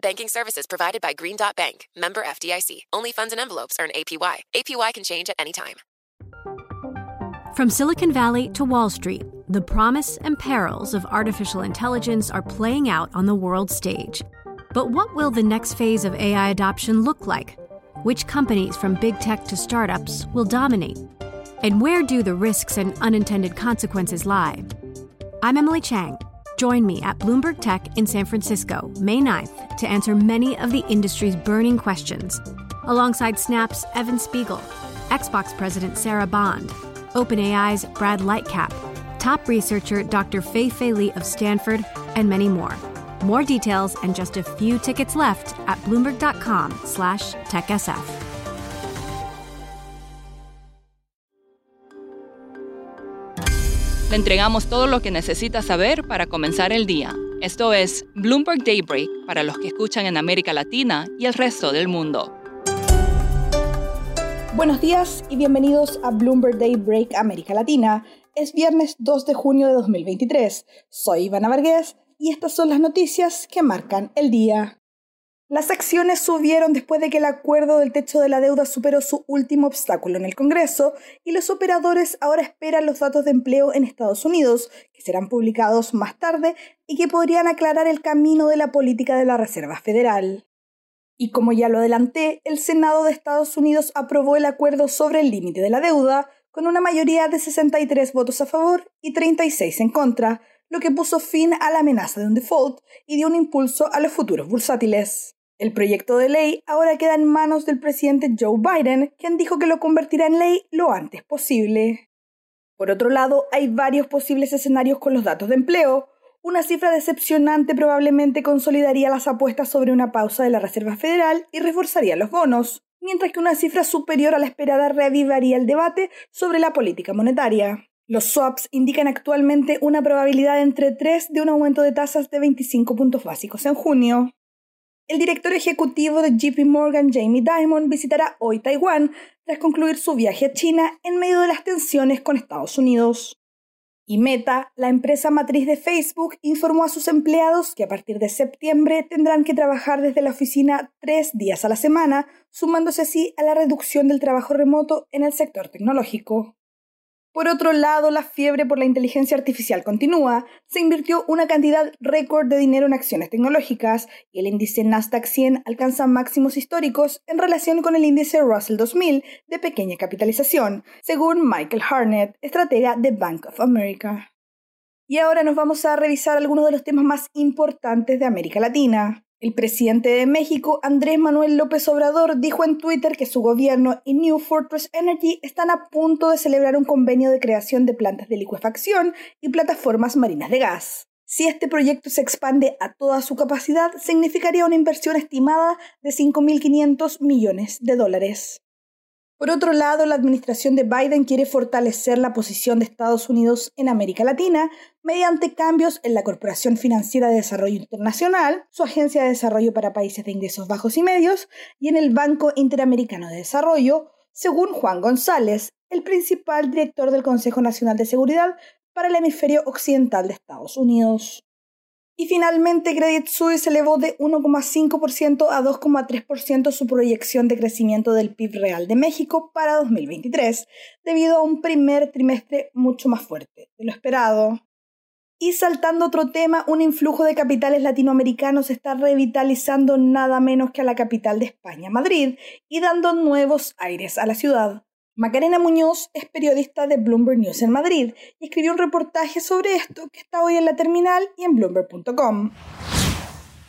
Banking services provided by Green Dot Bank, member FDIC. Only funds and envelopes earn APY. APY can change at any time. From Silicon Valley to Wall Street, the promise and perils of artificial intelligence are playing out on the world stage. But what will the next phase of AI adoption look like? Which companies, from big tech to startups, will dominate? And where do the risks and unintended consequences lie? I'm Emily Chang. Join me at Bloomberg Tech in San Francisco, May 9th, to answer many of the industry's burning questions, alongside Snap's Evan Spiegel, Xbox President Sarah Bond, OpenAI's Brad Lightcap, top researcher Dr. Fei Fei Li of Stanford, and many more. More details and just a few tickets left at bloomberg.com/techsf. Le entregamos todo lo que necesita saber para comenzar el día. Esto es Bloomberg Daybreak para los que escuchan en América Latina y el resto del mundo. Buenos días y bienvenidos a Bloomberg Day Break América Latina. Es viernes 2 de junio de 2023. Soy Ivana Vargas y estas son las noticias que marcan el día. Las acciones subieron después de que el acuerdo del techo de la deuda superó su último obstáculo en el Congreso y los operadores ahora esperan los datos de empleo en Estados Unidos, que serán publicados más tarde y que podrían aclarar el camino de la política de la Reserva Federal. Y como ya lo adelanté, el Senado de Estados Unidos aprobó el acuerdo sobre el límite de la deuda con una mayoría de 63 votos a favor y 36 en contra, lo que puso fin a la amenaza de un default y dio un impulso a los futuros bursátiles. El proyecto de ley ahora queda en manos del presidente Joe Biden, quien dijo que lo convertirá en ley lo antes posible. Por otro lado, hay varios posibles escenarios con los datos de empleo, una cifra decepcionante probablemente consolidaría las apuestas sobre una pausa de la Reserva Federal y reforzaría los bonos, mientras que una cifra superior a la esperada reavivaría el debate sobre la política monetaria. Los swaps indican actualmente una probabilidad entre 3 de un aumento de tasas de 25 puntos básicos en junio. El director ejecutivo de JP Morgan, Jamie Dimon, visitará hoy Taiwán tras concluir su viaje a China en medio de las tensiones con Estados Unidos. Y Meta, la empresa matriz de Facebook, informó a sus empleados que a partir de septiembre tendrán que trabajar desde la oficina tres días a la semana, sumándose así a la reducción del trabajo remoto en el sector tecnológico. Por otro lado, la fiebre por la inteligencia artificial continúa. Se invirtió una cantidad récord de dinero en acciones tecnológicas y el índice Nasdaq 100 alcanza máximos históricos en relación con el índice Russell 2000 de pequeña capitalización, según Michael Harnett, estratega de Bank of America. Y ahora nos vamos a revisar algunos de los temas más importantes de América Latina. El presidente de México, Andrés Manuel López Obrador, dijo en Twitter que su gobierno y New Fortress Energy están a punto de celebrar un convenio de creación de plantas de licuefacción y plataformas marinas de gas. Si este proyecto se expande a toda su capacidad, significaría una inversión estimada de 5.500 millones de dólares. Por otro lado, la administración de Biden quiere fortalecer la posición de Estados Unidos en América Latina mediante cambios en la Corporación Financiera de Desarrollo Internacional, su Agencia de Desarrollo para Países de Ingresos Bajos y Medios, y en el Banco Interamericano de Desarrollo, según Juan González, el principal director del Consejo Nacional de Seguridad para el Hemisferio Occidental de Estados Unidos. Y finalmente, Credit Suisse elevó de 1,5% a 2,3% su proyección de crecimiento del PIB real de México para 2023, debido a un primer trimestre mucho más fuerte de lo esperado. Y saltando otro tema, un influjo de capitales latinoamericanos está revitalizando nada menos que a la capital de España, Madrid, y dando nuevos aires a la ciudad. Macarena Muñoz es periodista de Bloomberg News en Madrid y escribió un reportaje sobre esto que está hoy en la terminal y en bloomberg.com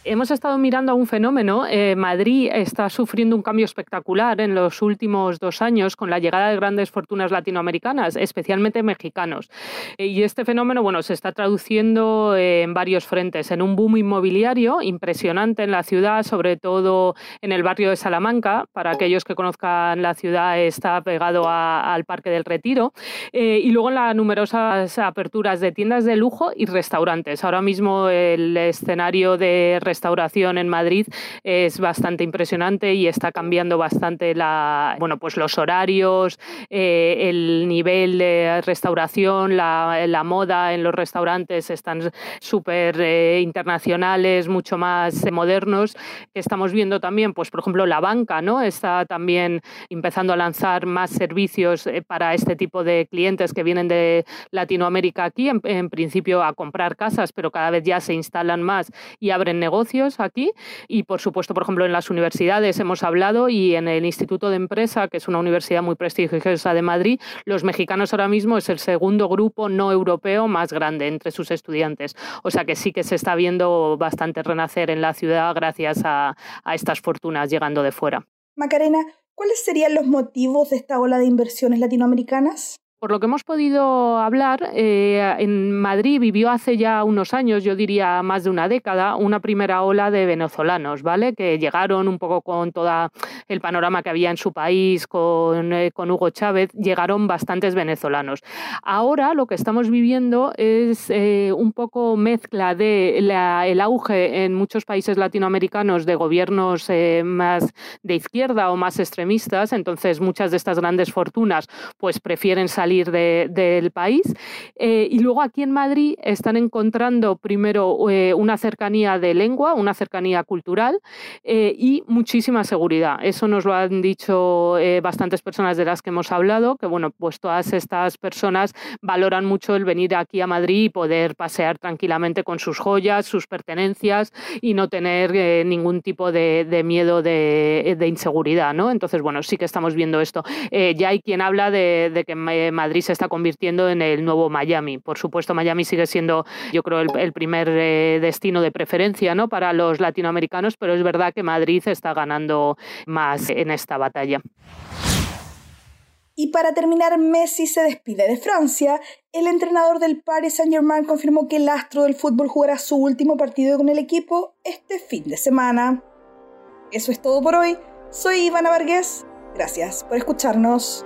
hemos estado mirando a un fenómeno. Eh, Madrid está sufriendo un cambio espectacular en los últimos dos años con la llegada de grandes fortunas latinoamericanas, especialmente mexicanos. Eh, y este fenómeno, bueno, se está traduciendo eh, en varios frentes, en un boom inmobiliario impresionante en la ciudad, sobre todo en el barrio de Salamanca. Para aquellos que conozcan la ciudad, está pegado al Parque del Retiro. y luego en las numerosas aperturas de tiendas de lujo y restaurantes. Ahora mismo el escenario de restauración en Madrid es bastante impresionante y está cambiando bastante la, bueno, pues los horarios, eh, el nivel de restauración, la, moda en los restaurantes están súper eh, internacionales, mucho más modernos. Estamos viendo también, pues por ejemplo, la banca, ¿no? Está también empezando a lanzar más servicios eh, para este tipo de clientes que vienen de Latinoamérica aquí, en, en principio a comprar casas, pero cada vez ya se instalan más y abren negocios aquí y, por supuesto, por ejemplo, en las universidades hemos hablado y en el Instituto de Empresa, que es una universidad muy prestigiosa de Madrid, los mexicanos ahora mismo es el segundo grupo no europeo más grande entre sus estudiantes. O sea que sí que se está viendo bastante renacer en la ciudad gracias a, a estas fortunas llegando de fuera. Macarena, ¿cuáles serían los motivos de esta ola de inversiones latinoamericanas? Por lo que hemos podido hablar, eh, en Madrid vivió hace ya unos años, yo diría más de una década, una primera ola de venezolanos, ¿vale? Que llegaron un poco con todo el panorama que había en su país, con, eh, con, Hugo Chávez, llegaron bastantes venezolanos. Ahora lo que estamos viviendo es eh, un poco mezcla de el auge en muchos países latinoamericanos de gobiernos más de izquierda o más extremistas, entonces muchas de estas grandes fortunas pues prefieren salir salir del país. Eh, y luego aquí en Madrid están encontrando primero eh, una cercanía de lengua, una cercanía cultural eh, y muchísima seguridad. Eso nos lo han dicho bastantes personas de las que hemos hablado, que bueno, pues todas estas personas valoran mucho el venir aquí a Madrid y poder pasear tranquilamente con sus joyas, sus pertenencias y no tener ningún tipo de, miedo de, inseguridad, ¿no? Entonces, bueno, sí que estamos viendo esto. ya hay quien habla de, de que Madrid se está convirtiendo en el nuevo Miami. Por supuesto, Miami sigue siendo, yo creo, el, primer eh, destino de preferencia ¿no? para los latinoamericanos, pero es verdad que Madrid está ganando más en esta batalla. Y para terminar, Messi se despide de Francia. El entrenador del Paris Saint-Germain confirmó que el astro del fútbol jugará su último partido con el equipo este fin de semana. Eso es todo por hoy. Soy Ivana Vargas. Gracias por escucharnos.